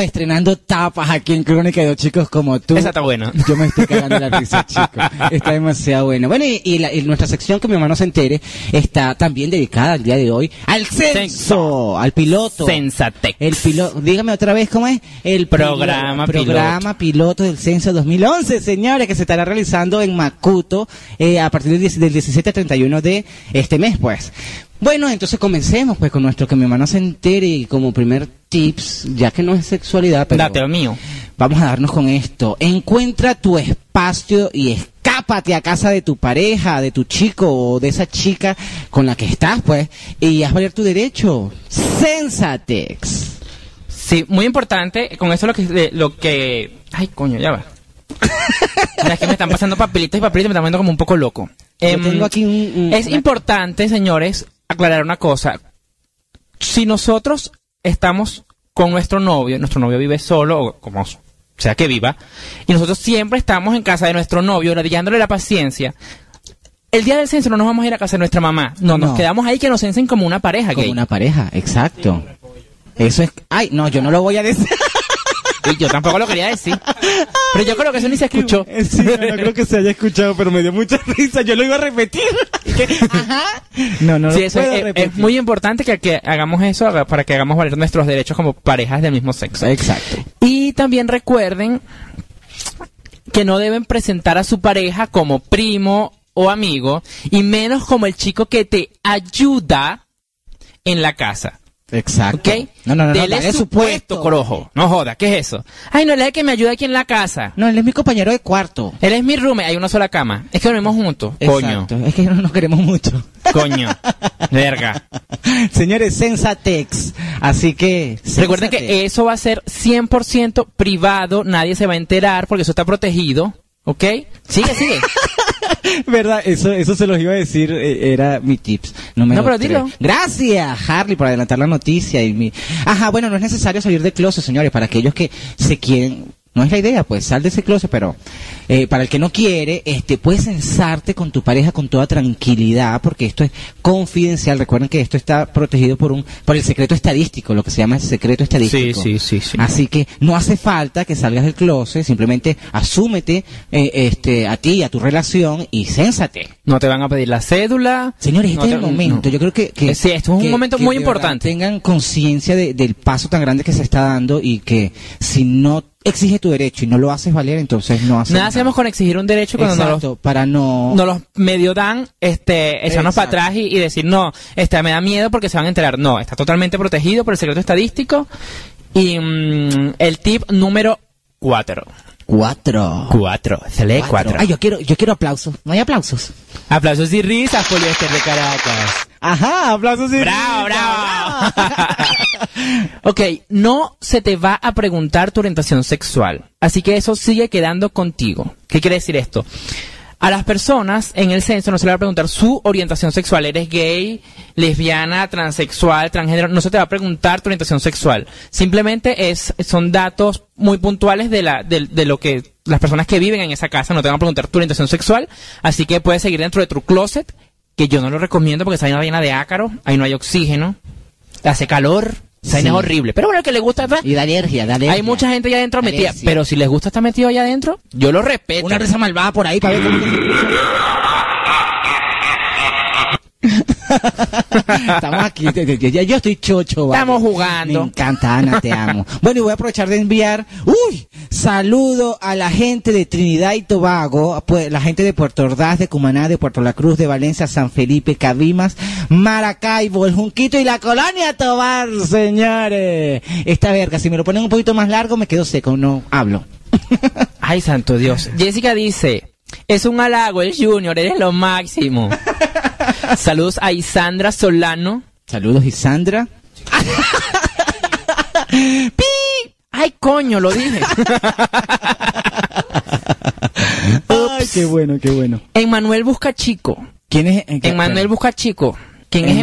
Estrenando tapas aquí en Crónica de chicos como tú. Esa está buena. Yo me estoy cagando la risa, chicos. Está demasiado bueno. Bueno, y, y la- y nuestra sección que mi mamá no se entere está también dedicada al día de hoy al censo, al piloto. Sensatex. El piloto, dígame otra vez cómo es. El Programa pilo- programa piloto del censo 2011, señores, que se estará realizando en Macuto eh, a partir del, 10 del 17 al 31 de este mes, pues. Bueno, entonces comencemos pues con nuestro que mi hermano se entere y como primer tips, ya que no es sexualidad, pero Date mío. vamos a darnos con esto. Encuentra tu espacio y escápate a casa de tu pareja, de tu chico o de esa chica con la que estás, pues, y haz valer tu derecho. Sensatex. Sí, muy importante. Con eso lo que, de- lo que, ay, coño, ya va. *laughs* Es que me están pasando papelitos y papelitos y me están poniendo como un poco loco. Yo Em, tengo aquí un- un- es una- importante, señores, aclarar una cosa. Si nosotros estamos con nuestro novio, nuestro novio vive solo, o como sea que viva, y nosotros siempre estamos en casa de nuestro novio, ladillándole la paciencia. El día del censo no nos vamos a ir a casa de nuestra mamá. No, nos No. quedamos ahí que nos censen como una pareja Como gay. una pareja, exacto. Eso es... Ay, no, yo no lo voy a decir. *laughs* Y yo tampoco lo quería decir. Pero yo creo que eso ni se escuchó. Sí, no, no *laughs* creo que se haya escuchado, pero me dio mucha *laughs* risa. Yo lo iba a repetir. Ajá. No, no Sí, lo eso puedo es, repetir. es muy importante que, que hagamos eso para que hagamos valer nuestros derechos como parejas del mismo sexo. Exacto. Y también recuerden que no deben presentar a su pareja como primo o amigo, y menos como el chico que te ayuda en la casa. Exacto. ¿Ok? No, no, no, no, Dele dale su puesto, corojo. No joda, ¿qué es eso? Ay, no, él es el que me ayuda aquí en la casa. No, él es mi compañero de cuarto. Él es mi roommate, hay una sola cama. Es que dormimos juntos. Coño. Es que no nos queremos mucho. coño. Verga. *laughs* Señores, Sensatex. Así que... Recuerden que eso va a ser 100% privado, nadie se va a enterar porque eso está protegido. ¿Ok? Sigue, sigue. *laughs* *laughs* ¿Verdad? Eso, eso se los iba a decir, eh, era mi tips. Número No, pero tres. dilo. Gracias, Harley, por adelantar la noticia. y mi... Ajá, bueno, no es necesario salir de closet, señores, para aquellos que se quieren... No es la idea, pues, sal de ese closet, pero eh, para el que no quiere, este, puedes censarte con tu pareja con toda tranquilidad, porque esto es confidencial. Recuerden que esto está protegido por un, por el secreto estadístico, lo que se llama el secreto estadístico. Sí, sí, sí, sí. Así que no hace falta que salgas del closet, simplemente asúmete eh, este, a ti, a tu relación y cénsate. No te van a pedir la cédula. Señores, este No es el momento. no. Yo creo que, que- sí, esto es un que- momento que muy importante. Tengan conciencia de- del paso tan grande que se está dando y que si no exige tu derecho y no lo haces valer, entonces no haces Nada hacemos con exigir un derecho cuando Exacto, los, para no... nos los medio dan, este, echarnos para atrás y, y decir, no, este, me da miedo porque se van a enterar. No, está totalmente protegido por el secreto estadístico. Y mm, el tip número cuatro. Cuatro. Cuatro. Se lee cuatro. Ay, yo quiero, yo quiero aplausos. ¿No hay aplausos? Aplausos y risas, poliéster de Caracas. Ajá, aplausos. sí. Bravo, bravo. ok, no se te va a preguntar tu orientación sexual. Así que eso sigue quedando contigo. ¿Qué quiere decir esto? A las personas en el censo no se le va a preguntar su orientación sexual. Eres gay, lesbiana, transexual, transgénero. No se te va a preguntar tu orientación sexual. Simplemente es, son datos muy puntuales de, la, de, de lo que las personas que viven en esa casa no te van a preguntar tu orientación sexual. Así que puedes seguir dentro de tu closet, que yo no lo recomiendo porque esa vaina llena de ácaro. Ahí no hay oxígeno. Hace calor. Esa Sí. es horrible. Pero bueno, el que le gusta... pues, Y da alergia, da alergia. hay mucha gente allá adentro metida, pero si les gusta estar metido allá adentro, yo lo respeto. Una risa malvada por ahí para ver cómo *laughs* Estamos aquí, ya yo estoy chocho. vale. Estamos jugando. Me encanta, Ana, te amo. *laughs* Bueno, y voy a aprovechar de enviar, uy, saludo a la gente de Trinidad y Tobago, pues, la gente de Puerto Ordaz, de Cumaná, de Puerto La Cruz, de Valencia, San Felipe, Cabimas, Maracaibo, el Junquito y la Colonia Tobar, señores. Esta verga, si me lo ponen un poquito más largo, me quedo seco, no hablo. *laughs* Ay, santo Dios. Jessica dice, es un halago el Junior, eres lo máximo. Saludos a Isandra Solano. Saludos, Isandra. *laughs* ¡Pi! Ay, coño, lo dije. Ay, qué bueno, qué bueno. Emmanuel Busca Chico. ¿Quién es? eh, Emmanuel Busca Chico. ¿Quién es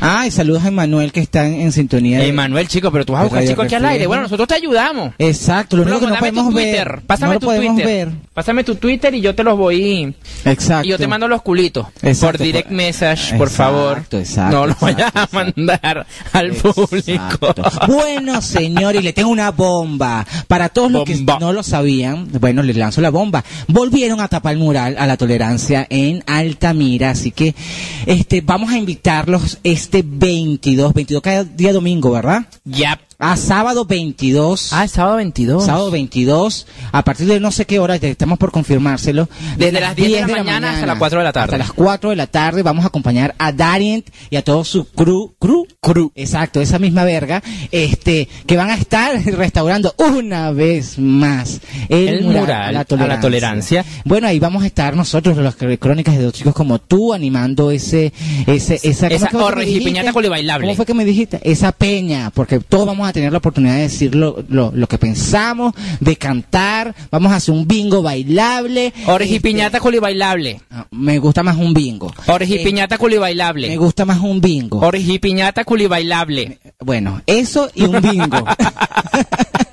Emmanuel? Ay, saludos a Emmanuel que está en, en sintonía. de- Emmanuel, chico, pero tú vas a de buscar chico aquí al aire. Bueno, nosotros te ayudamos. Exacto, lo único que no podemos ver. Pásame no tu podemos Twitter. ver. Pásame tu Twitter y yo te los voy. Exacto. Y yo te mando los culitos. Exacto, por direct por- message, por favor. exacto, No lo vayas a mandar al público. Bueno, señor, y le tengo una bomba. Para todos los que no lo sabían, bueno, les lanzo la bomba. Volvieron a tapar el mural a la tolerancia en Altamira, así que este vamos a invitarlos este 22, 22 cada día domingo, ¿verdad? Ya. A sábado 22. Ah, sábado 22. Sábado 22, a partir de no sé qué hora, estamos por confirmárselo. Desde las 10 de la mañana hasta las 4 de la tarde. Hasta las 4 de la tarde vamos a acompañar a Darient y a todo su crew. ¿Crew? Crew. Exacto, esa misma verga. Este, que van a estar restaurando una vez más El mural a la tolerancia. Bueno, ahí vamos a estar nosotros, las crónicas de dos chicos como tú, animando ese, ese, esa, ¿cómo Esa orgía y piñata culibailable. ¿Cómo fue que me dijiste? Esa peña, porque todos vamos a tener la oportunidad de decir lo, lo, lo que pensamos, de cantar, vamos a hacer un bingo bailable. Orgi Este, piñata culibailable. ah, Me gusta más un bingo. Orgi Eh, piñata Me culibailable. gusta más un bingo. Orgi piñata culibailable. Bueno, eso y un bingo. *laughs*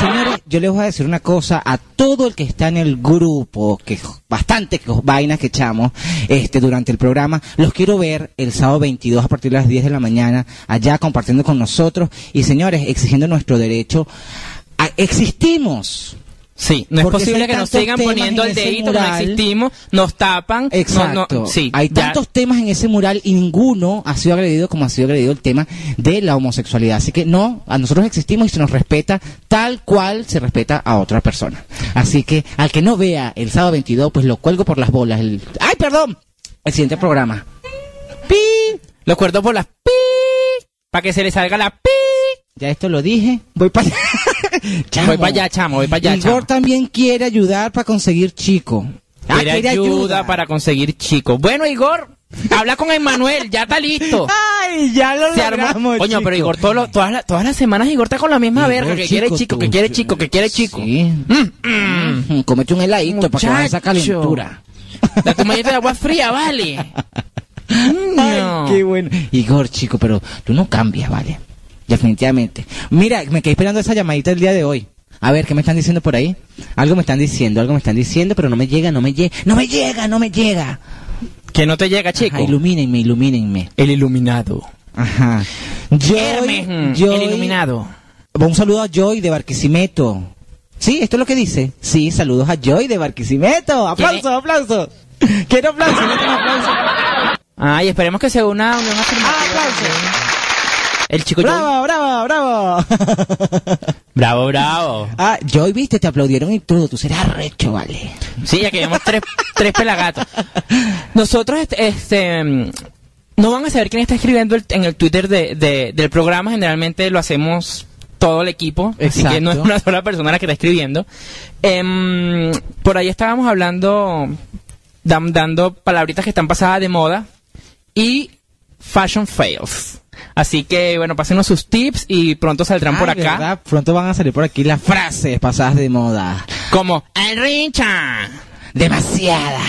Señores, yo les voy a decir una cosa a todo el que está en el grupo, que bastante que- vainas que echamos este durante el programa, los quiero ver el sábado 22 a partir de las 10 de la mañana, allá compartiendo con nosotros y señores, exigiendo nuestro derecho. A, existimos. Sí, no es Porque posible que nos sigan poniendo en el dedito que no mural- existimos, nos tapan. Exacto. no- sí, Hay ya. tantos temas en ese mural y ninguno ha sido agredido como ha sido agredido el tema de la homosexualidad. Así que no, a nosotros existimos y se nos respeta tal cual se respeta a otra persona. Así que al que no vea el sábado 22, pues lo cuelgo por las bolas. El... ¡Ay, perdón! El siguiente programa. ¡Pi! Los cuerdos por las pi. Para que se le salga la pi. Ya esto lo dije. Voy para *laughs* allá. Chamo. Voy para allá, chamo, voy para allá, Igor chamo. también quiere ayudar para conseguir chico. Ah, Quiere ayuda, para conseguir chicos. Bueno, Igor, habla con Emmanuel, ya está listo. *laughs* ¡Ay, ya lo Se armó. logramos, Coño, pero chico. Igor, todas, las- todas las semanas Igor está con la misma Igor, verga, que quiere chico, tú- que quiere chico, que quiere chico. Sí. Mm, Comete un heladito para que esa calentura. Date un bañito de agua fría, vale. No. *laughs* Ay, qué bueno. Igor, chico, pero tú no cambias, ¿vale? Definitivamente. Mira, me quedé esperando esa llamadita el día de hoy. A ver, ¿qué me están diciendo por ahí? Algo me están diciendo, algo me están diciendo, pero no me llega, no me llega, no me llega, no me llega. Que no te llega, chico. Ajá, ilumínenme, ilumínenme. El iluminado. Ajá. Joy, Hermes, Joy- el iluminado. Un saludo a Joy de Barquisimeto. Sí, esto es lo que dice. Sí, saludos a Joy de Barquisimeto. Aplauso, ¿Quién aplauso. Quiero aplauso, no aplauso. Ay, esperemos que sea una unión afirmativa. Ah, aplauso. El chico. Bravo, bravo, bravo. *laughs* Bravo, bravo. ah, Joy, viste, te aplaudieron y todo. Tú serás recho, vale. Sí, ya que vemos tres, tres pelagatos. Nosotros, este, este, mm, no van a saber quién está escribiendo el- en el Twitter de, de- del programa. Generalmente lo hacemos todo el equipo. Así que no es Exacto. una sola persona la que está escribiendo. Em, por ahí estábamos hablando dam- dando palabritas que están pasadas de moda y fashion fails. Así que, bueno, pásenos sus tips y pronto saldrán por acá. ¿verdad? Pronto van a salir por aquí las frases pasadas de moda. Como, ¡Enricha! Demasiada.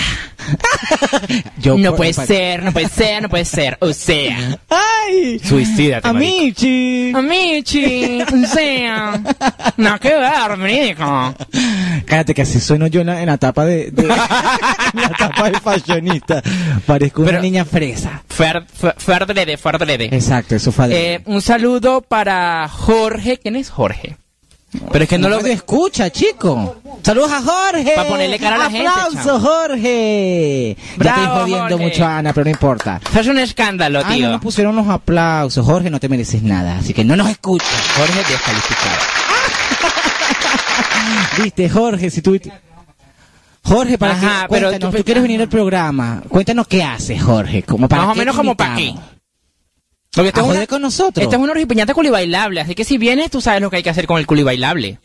*laughs* Yo no puede ser, no puede ser, no puede ser. O sea, ¡Ay! suicídate, marico. Amichi. Amichi, o sea, no que ver, marico. Cállate que así sueno yo en la, en la tapa de, de- *laughs* en la tapa de fashionista. Parezco una Pero- niña fresa. Fer, fer, Ferdrede, Ferdrede. Exacto, eso fue de- Eh, un saludo para Jorge. ¿Quién es Jorge? Pero es que no lo te escucha, chico. Saludos a Jorge. Pa' ponerle cara a la gente, Aplauso. Jorge. ya estoy jodiendo Jorge. mucho a Ana, pero no importa. Eso es un escándalo, Ay, no tío. nos pusieron los aplausos. Jorge, no te mereces nada, así que no nos escuchas. Jorge descalificado. *laughs* Viste, Jorge, si tú... Jorge, para Ajá, que, pero tú- tú, quieres venir al programa. Cuéntanos qué haces, Jorge. Como para Más o menos te como para qué. Porque esto A es, joder una, con nosotros. esto es una ripiñata culibailable, así que si vienes tú sabes lo que hay que hacer con el culibailable.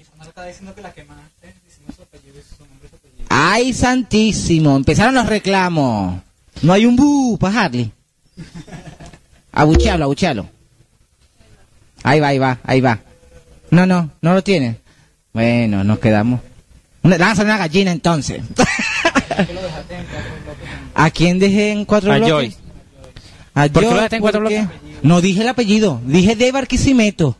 Ay, santísimo. Empezaron los reclamos. No hay un bu para Harley. Abuchealo, abuchealo. Ahí va, ahí va, ahí va. No, no, no lo tiene. Bueno, nos quedamos. Una, lánzale una gallina entonces. *laughs* ¿A quién dejé en cuatro A bloques? Joy. ¿A ¿Por qué lo Joy? dejaste en cuatro bloques? No dije el apellido, dije de Barquisimeto.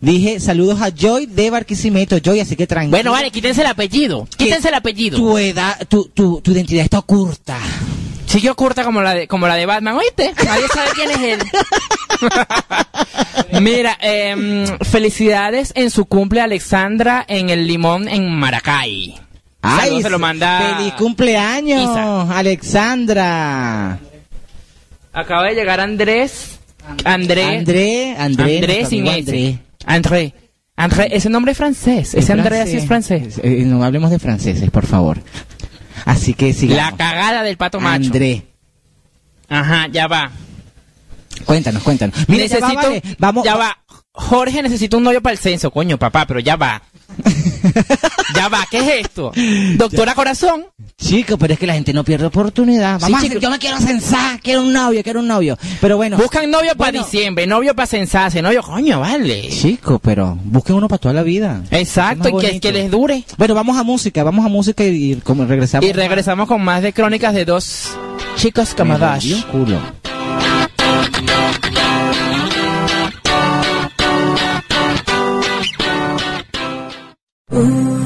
Dije saludos a Joy de Barquisimeto, Joy, así que tranquilo. Bueno, vale, quítense el apellido. Quítense el apellido. Tu edad, tu, tu, tu identidad está oculta. Sigue oculta como la de, como la de Batman, ¿oíste? Nadie sabe quién es él. *laughs* Mira, em, felicidades en su cumple Alexandra en el Limón en Maracay. Saludos, se lo manda ¡Feliz cumpleaños, Isa. Alexandra! Acaba de llegar Andrés. André. André, André, André sin S. André. André, ese nombre es francés. Ese André así es francés. Eh, no hablemos de franceses, por favor. Así que sigamos. La cagada del pato macho. André, Ajá, ya va. cuéntanos, cuéntanos. Mira, ya va, necesito, vale, vamos, ya va. Jorge necesita un novio para el censo, coño, papá, pero ya va. *laughs* ya va, ¿qué es esto? Doctora Corazón. Chico, pero es que la gente no pierde oportunidad. Vamos a hacer- chico. yo me quiero censar, quiero un novio, quiero un novio. Pero bueno. Buscan novio para diciembre, novio para censarse, novio, coño, vale. Chico, pero busquen uno para toda la vida. Exacto, y que, les dure. Bueno, vamos a música, vamos a música y, y como regresamos. Y regresamos con más de crónicas de dos chicos un culo. Can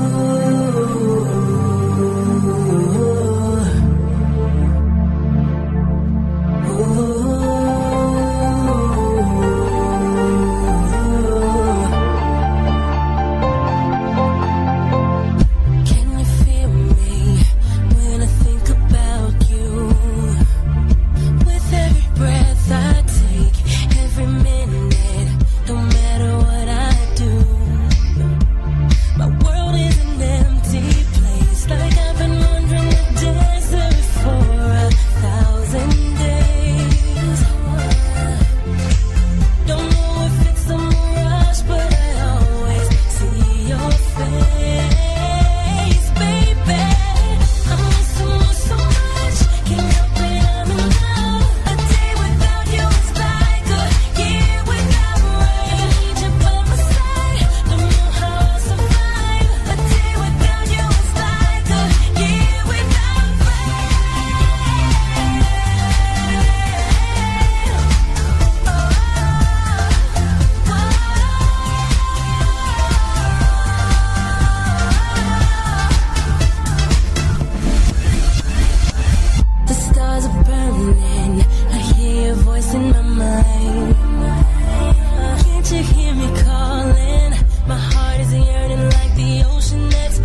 My heart is yearning like the ocean that's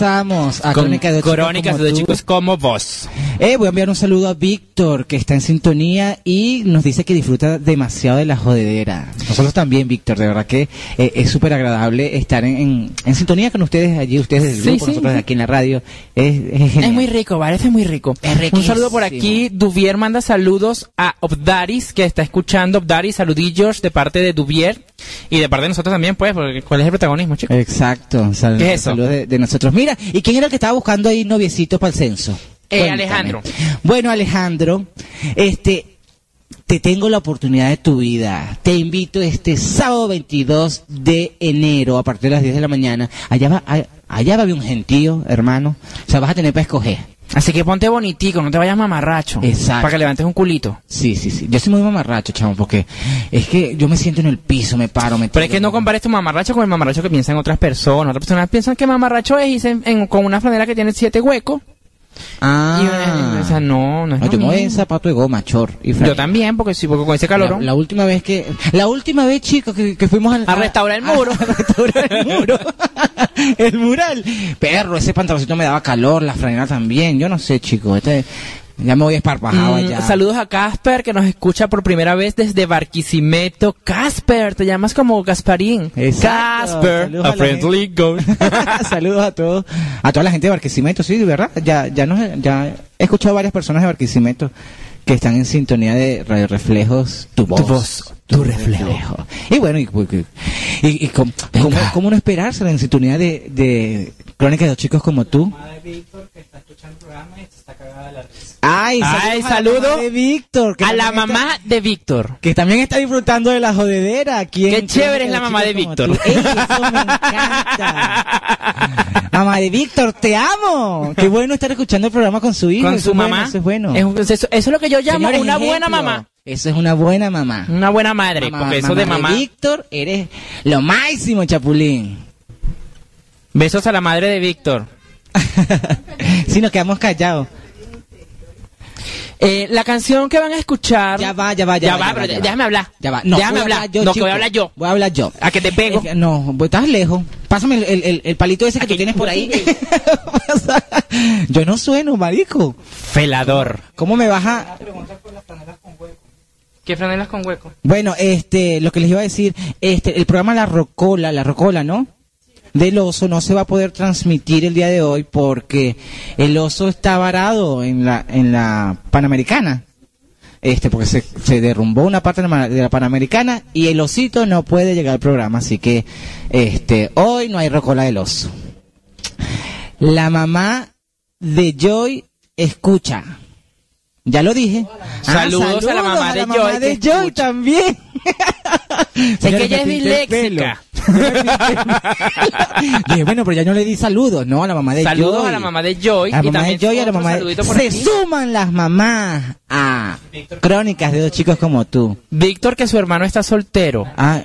regresamos a Con Crónica de Chicos crónicas como de chicos como vos. Eh, voy a enviar un saludo a Víctor, que está en sintonía y nos dice que disfruta demasiado de la jodedera. Nosotros también, Víctor, de verdad que eh, es súper agradable estar en, en- en sintonía con ustedes allí, ustedes del Sí, grupo, sí. nosotros aquí en la radio. Es, es. Es muy rico, parece muy rico. Es Un saludo por aquí. Duvier manda saludos a Obdaris, que está escuchando. Obdaris, saludillos de parte de Duvier. Y de parte de nosotros también, pues, porque ¿cuál es el protagonismo, chicos? Exacto, sal- ¿Qué es eso? saludos de, de nosotros. Mira, ¿y quién era el que estaba buscando ahí noviecitos para el censo? Eh. Alejandro. Bueno, Alejandro, este, te tengo la oportunidad de tu vida. Te invito este sábado 22 de enero a partir de las 10 de la mañana. Allá va, a- allá va a haber un gentío, hermano. O sea, vas a tener para escoger. Así que ponte bonitico, no te vayas mamarracho. Exacto. Para que levantes un culito. Sí, sí, sí. Yo soy muy mamarracho, chamo, porque es que yo me siento en el piso, me paro, me Pero es que no compares tu mamarracho con el mamarracho que piensan otras personas. Otras personas piensan que mamarracho es irse en- en- con una franela que tiene siete huecos. Ah. Y una- o sea, no, no es No, yo me voy en zapato de goma, chor. Y Yo también, porque sí, porque con ese calor. La, la última vez que, la última vez, chicos, que, que fuimos al, A restaurar el muro. *laughs* A, restaurar el muro. *laughs* el mural. Perro, ese pantaloncito me daba calor, la franela también. Yo no sé, chicos. Este, ya me voy esparpajado Mm, allá. saludos a Casper que nos escucha por primera vez desde Barquisimeto. Casper, te llamas como Gasparín. Exacto. Casper, Saludos a friendly ghost. *laughs* Saludos a todos, a toda la gente de Barquisimeto, sí, de verdad. Ya, ya nos, ya he escuchado varias personas de Barquisimeto que están en sintonía de Radio Reflejos, tu voz, voz, tu reflejo. Y bueno, y, y, y- y com- ¿cómo, cómo no esperársela en sintonía de, de Crónicas de los chicos como tú? Ay, Ay, saludos a la saludo mamá de Víctor, que A la también está- mamá de Víctor. que también está disfrutando de la jodedera aquí en Qué chévere es la mamá de Víctor. Ey, eso me encanta. *laughs* mamá de Víctor, te amo. Qué bueno estar escuchando el programa con su hijo. Con eso su bueno, mamá. eso es bueno. Es un- eso, eso es lo que yo llamo Señores, una buena mamá. Eso es una buena mamá. Una buena madre, Mamá- porque eso de mamá. Víctor, eres lo máximo, Chapulín. Besos a la madre de Víctor. *laughs* si nos quedamos callados. Eh, la canción que van a escuchar. Ya va, ya va, ya, Ya va. va, ya pero ya déjame hablar. Ya va. No, Déjame hablar. yo, No, que voy a hablar yo. Voy a hablar yo. A que te pego. Es que- no, estás lejos. Pásame el, el, el- el palito ese que tú tienes por ahí. *laughs* yo no sueno, marico. Felador. ¿Cómo me vas a...? ¿Qué franelas con hueco? Bueno, este, lo que les iba a decir, este, el programa La Rocola, La Rocola, ¿no? Del oso no se va a poder transmitir el día de hoy porque el oso está varado en la, en la Panamericana. Este, porque se, derrumbó una parte de la, de la Panamericana y el osito no puede llegar al programa, así que, este, hoy no hay Rocola del oso. La mamá de Joy escucha. Ya lo dije. Ah, Saludos a la mamá de Joy que Joy escucha. también. *laughs* Es que ella es disléxica. *laughs* Dije, bueno, pero ya no le di saludos, ¿no? A la mamá de Saludos Joy. a la mamá de Joy. A la y mamá de Joy y a la mamá de... Se aquí. suman las mamás a Crónicas de dos chicos como tú. Víctor, que su hermano está soltero. Ah,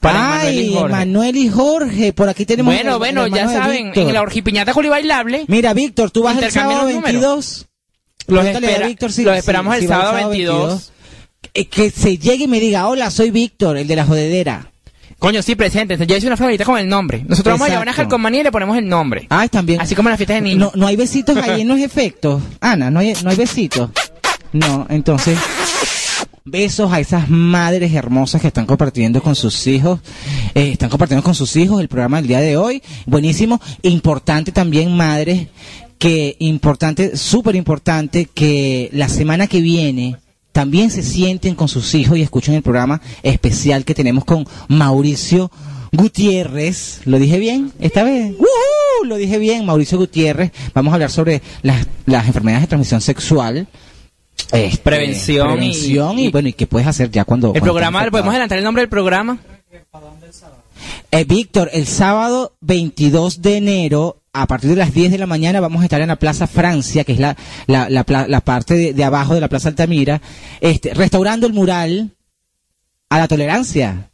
Para y Ay, Jorge. Emanuel y Jorge. Por aquí tenemos... Bueno, el- bueno, el ya de saben, en la orgipiñata bailable Mira, Víctor, tú vas el sábado los números. 22. Los, Pregúntale a espera- Víctor si- los si- esperamos si el va sábado 22. Eh, Que se llegue y me diga, hola, soy Víctor, el de la jodedera. Coño, sí, presentes. Yo hice una flagrita con el nombre. Nosotros vamos a llevar una Exacto. calcomanía y le ponemos el nombre. Ah, también. Así como en las fiestas de niños. No, no hay besitos ahí en los efectos. Ana, no hay, no hay besitos. No, entonces. Besos a esas madres hermosas que están compartiendo con sus hijos. eh, están compartiendo con sus hijos el programa del día de hoy. Buenísimo. Importante también, madres, que importante, súper importante, que la semana que viene también se sienten con sus hijos y escuchen el programa especial que tenemos con Mauricio Gutiérrez. ¿Lo dije bien esta vez? ¡Woohoo! Lo dije bien, Mauricio Gutiérrez. Vamos a hablar sobre las, las enfermedades de transmisión sexual. Este, Prevención y- prevención y, y- bueno, ¿y qué puedes hacer ya cuando... el cuando programa, ¿podemos adelantar el nombre del programa? Eh, Víctor, el sábado 22 de enero, a partir de las 10 de la mañana, vamos a estar en la Plaza Francia, que es la, la, la, pla- la parte de, de abajo de la Plaza Altamira, este, restaurando el mural a la tolerancia.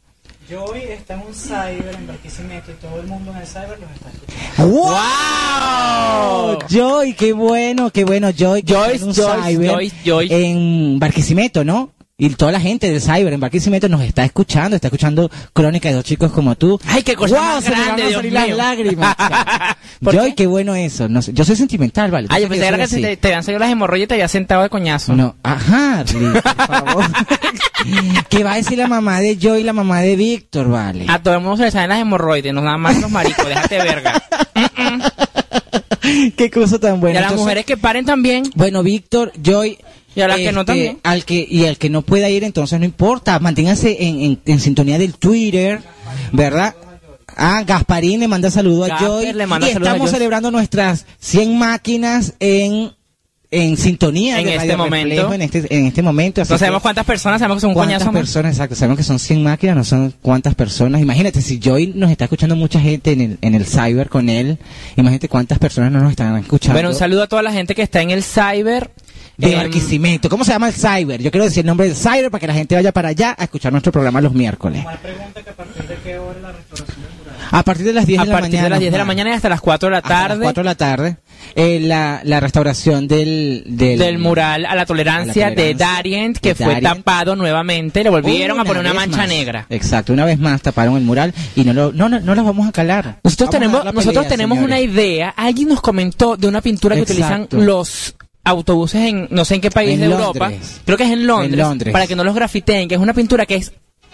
Joy está en un cyber en Barquisimeto y todo el mundo en el cyber los está escuchando. ¡Wow! Joy, qué bueno, qué bueno, Joy. Joyce, está en un Joyce, cyber Joyce, Joyce. En Barquisimeto, ¿no? Y toda la gente del Cyber en Barquisimeto nos está escuchando, está escuchando Crónica de dos chicos como tú. Ay, qué cosa más se me van grande, a Dios salir las mío. lágrimas. *laughs* ¿Por Joy, qué? qué? bueno eso. No sé, yo soy sentimental, ¿vale? Ay, yo pensé que que se te, te habían salido las hemorroides y te había sentado de coñazo. No, ajá, por favor. *laughs* ¿Qué va a decir la mamá de Joy y la mamá de Víctor, vale? A todo el mundo se le salen las hemorroides, no nada más los maricos, déjate verga. *laughs* Qué cosa tan buena. y a las Entonces, mujeres que paren también. Bueno, Víctor, Joy. Y a las que no también. Al que, y al que no pueda ir, entonces no importa. Manténganse en, en, en sintonía del Twitter, ¿verdad? Ah, Gasparín le manda saludos a Joy. le manda y estamos celebrando nuestras 100 máquinas en, en sintonía En de este momento. Reflejo en este, en este momento. No sabemos cuántas personas, sabemos que son un ¿Cuántas coñazo más. personas? Exacto, sabemos que son 100 máquinas, no son cuántas personas. Imagínate, si Joy nos está escuchando mucha gente en el, en el cyber con él, imagínate cuántas personas no nos están escuchando. Bueno, un saludo a toda la gente que está en el cyber. De Barquisimeto. ¿Cómo se llama el cyber? Yo quiero decir el nombre del cyber para que la gente vaya para allá a escuchar nuestro programa los miércoles. Mal pregunta que a partir de qué hora la restauración del mural. A partir de las 10 a de la partir mañana. de las 10 de la mañana y hasta las 4 de la Hasta las tarde. 4 de la tarde. eh, la, la restauración del, del, del mural a la tolerancia, a la tolerancia de Darient, que de fue Darient. tapado nuevamente. Le volvieron a poner una mancha más. negra. Exacto, una vez más taparon el mural y no lo, no, no, no las vamos a calar. Nosotros Vamos a tenemos, nosotros tenemos una idea. Alguien nos comentó de una pintura que Exacto. utilizan los autobuses en no sé en qué país En de Londres. Europa. Creo que es en Londres, En Londres. Para que no los grafiteen, que es una pintura que es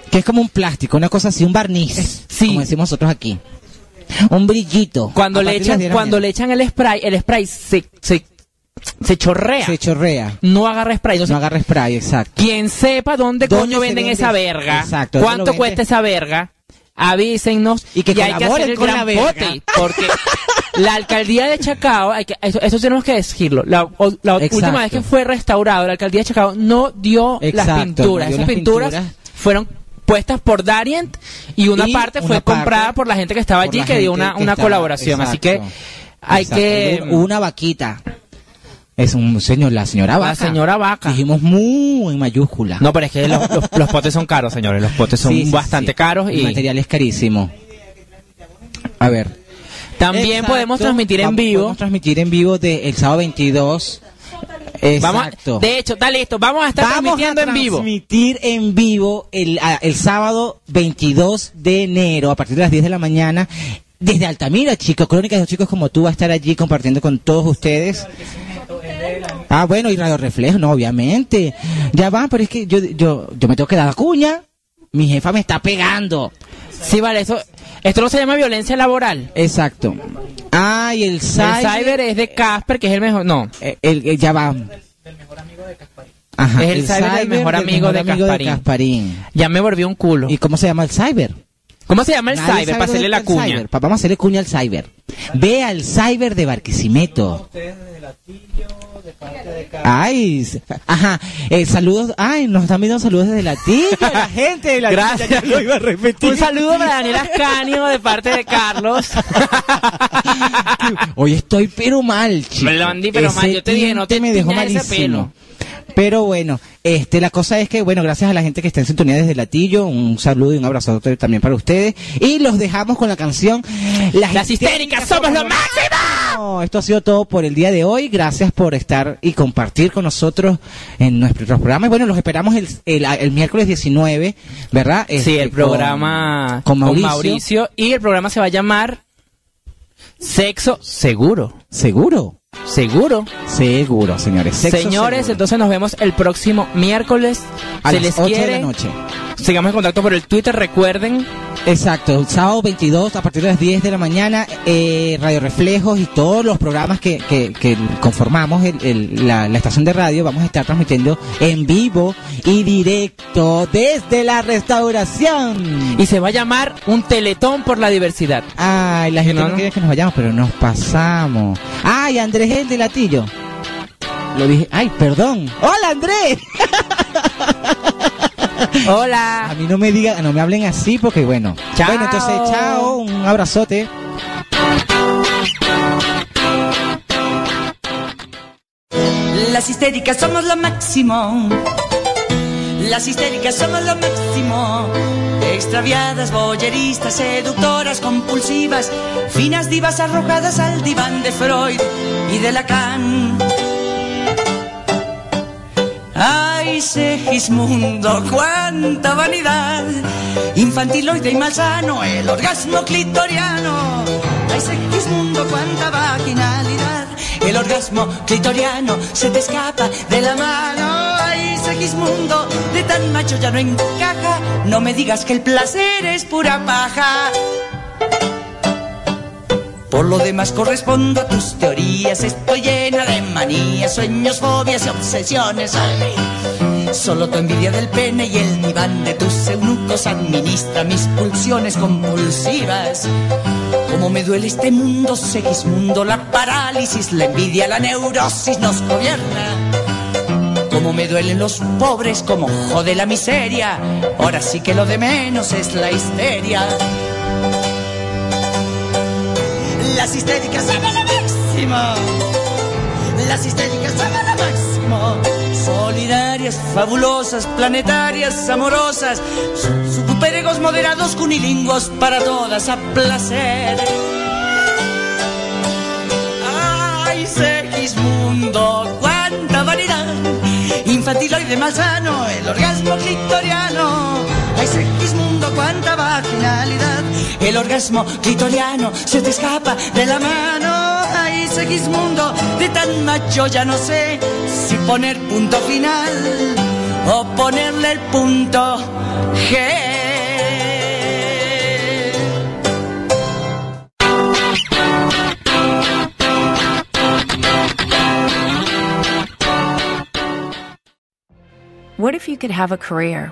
Que es como un plástico, una cosa así, un barniz. sí. Como decimos nosotros aquí. Un brillito. cuando le echan 10 de la cuando le echan el spray, el spray se se, se chorrea. Se chorrea. No agarra spray. No agarra spray, exacto. quien sepa dónde, ¿Dónde coño venden vende? esa verga, Exacto, ¿dónde lo cuánto cuesta esa verga, avísennos Y que hay que hacer el con la gran verga. pote, porque la alcaldía de Chacao, hay que, eso, eso tenemos que decirlo, la, o- la última vez que fue restaurado, la alcaldía de Chacao no dio Exacto, las pinturas, dio esas las pinturas, pinturas. fueron puestas por Darient y una Y parte una fue parte comprada por la gente que estaba allí la que dio una, que una estaba- colaboración, así que hay Exacto. que Una vaquita. Es un señor, la señora vaca. la señora vaca. Dijimos muy en mayúscula. No, pero es que los, los- los potes son caros, señores. Los potes son Sí, sí, bastante sí. caros El y material es carísimo. A ver. también Exacto. podemos transmitir en Vamos- vivo. Podemos transmitir en vivo de el sábado 22. Vamos, Exacto. de hecho, está listo. Vamos a estar Vamos transmitiendo a en vivo. transmitir en vivo el, a- el sábado 22 de enero a partir de las 10 de la mañana desde Altamira, chicos. Crónicas de los chicos como tú va a estar allí compartiendo con todos ustedes. Ah, bueno, y Radio Reflejo, no, obviamente. Ya va, pero es que yo, yo, yo me tengo que dar la cuña. Mi jefa me está pegando. Sí, vale, eso. Esto no se llama violencia laboral. Exacto. Ah, y el El cyber. cyber es de Casper, que es el mejor. No. eh, el, el- ya va. Ajá, Es el cyber del mejor del amigo de Gasparín. Gasparín. Ya me volvió un culo. ¿Y cómo se llama el cyber? ¿Cómo se llama el Nadie cyber? Para hacerle la cuña. cyber. Pa- Vamos a hacerle cuña al cyber. Ve al cyber de Barquisimeto. Ay, ajá. Eh, saludos. Ay, nos están viendo saludos desde Latillo. La *laughs* gente de Latillo. Gracias. Ya lo iba a repetir. Un saludo para Daniel Ascanio de parte de Carlos. *laughs* Hoy estoy pero mal, chico. Me lo andí, pero mal. Yo te dije, no te me dejó malísimo. Pero bueno, este, la cosa es que, bueno, gracias a la gente que está en sintonía desde Latillo, un saludo y un abrazo también para ustedes. Y los dejamos con la canción Las histéricas somos lo máximo. Esto ha sido todo por el día de hoy. Gracias por estar y compartir con nosotros en nuestro programa. Y bueno, los esperamos el, el, el miércoles 19, ¿verdad? Sí, Este, el con- programa con, Mauricio. Mauricio. Y el programa se va a llamar Sexo Seguro. Seguro, Seguro. seguro, señores. Sexo Señores, seguro. entonces nos vemos el próximo miércoles. a Se las les 8 quiere. de la noche. Sigamos en contacto por el Twitter. Recuerden, Exacto, el sábado 22 a partir de las 10 de la mañana, eh, Radio Reflejos y todos los programas que, que, que conformamos el- el- la, la estación de radio vamos a estar transmitiendo en vivo y directo desde la restauración. y se va a llamar Un Teletón por la Diversidad. Ay, la gente No, no, no. quiere que nos vayamos, pero nos pasamos. Ay, Andrés el de Latillo. Lo dije, ay, perdón. Hola, Andrés. *laughs* *laughs* A Hola. mí no me digan, no me hablen así porque bueno. Chao. Bueno, entonces, chao, un abrazote. Las histéricas somos lo máximo. Las histéricas somos lo máximo. Extraviadas, boyeristas, seductoras, compulsivas, finas divas arrojadas al diván de Freud y de Lacan. Ay, Segismundo, cuánta vanidad. Infantiloide y malsano, el orgasmo clitoriano. Ay, Segismundo, cuánta vaginalidad. El orgasmo clitoriano se te escapa de la mano. Ay, Segismundo, de tan macho ya no encaja. No me digas que el placer es pura paja. Por lo demás correspondo a tus teorías, estoy llena de manías, sueños, fobias y obsesiones. Solo tu envidia del pene y el diván de tus eunucos administra mis pulsiones compulsivas. Como me duele este mundo, Segismundo, la parálisis, la envidia, la neurosis nos gobierna. Como me duelen los pobres, como jode la miseria. Ahora sí que lo de menos es la histeria. Las histéricas aman lo máximo. Las histéricas lo máximo. Solidarias, fabulosas, planetarias, amorosas. Su- Superegos moderados, cunilingos para todas a placer. Ay, Segismundo, cuánta variedad. Infantiloide malsano, el orgasmo clitoriano. Ay, Segismundo, cuánta vaginalidad. El orgasmo clitoriano se te escapa de la mano. Ay, Segismundo, de tan macho ya no sé si poner punto final o ponerle el punto G. What if you could have a career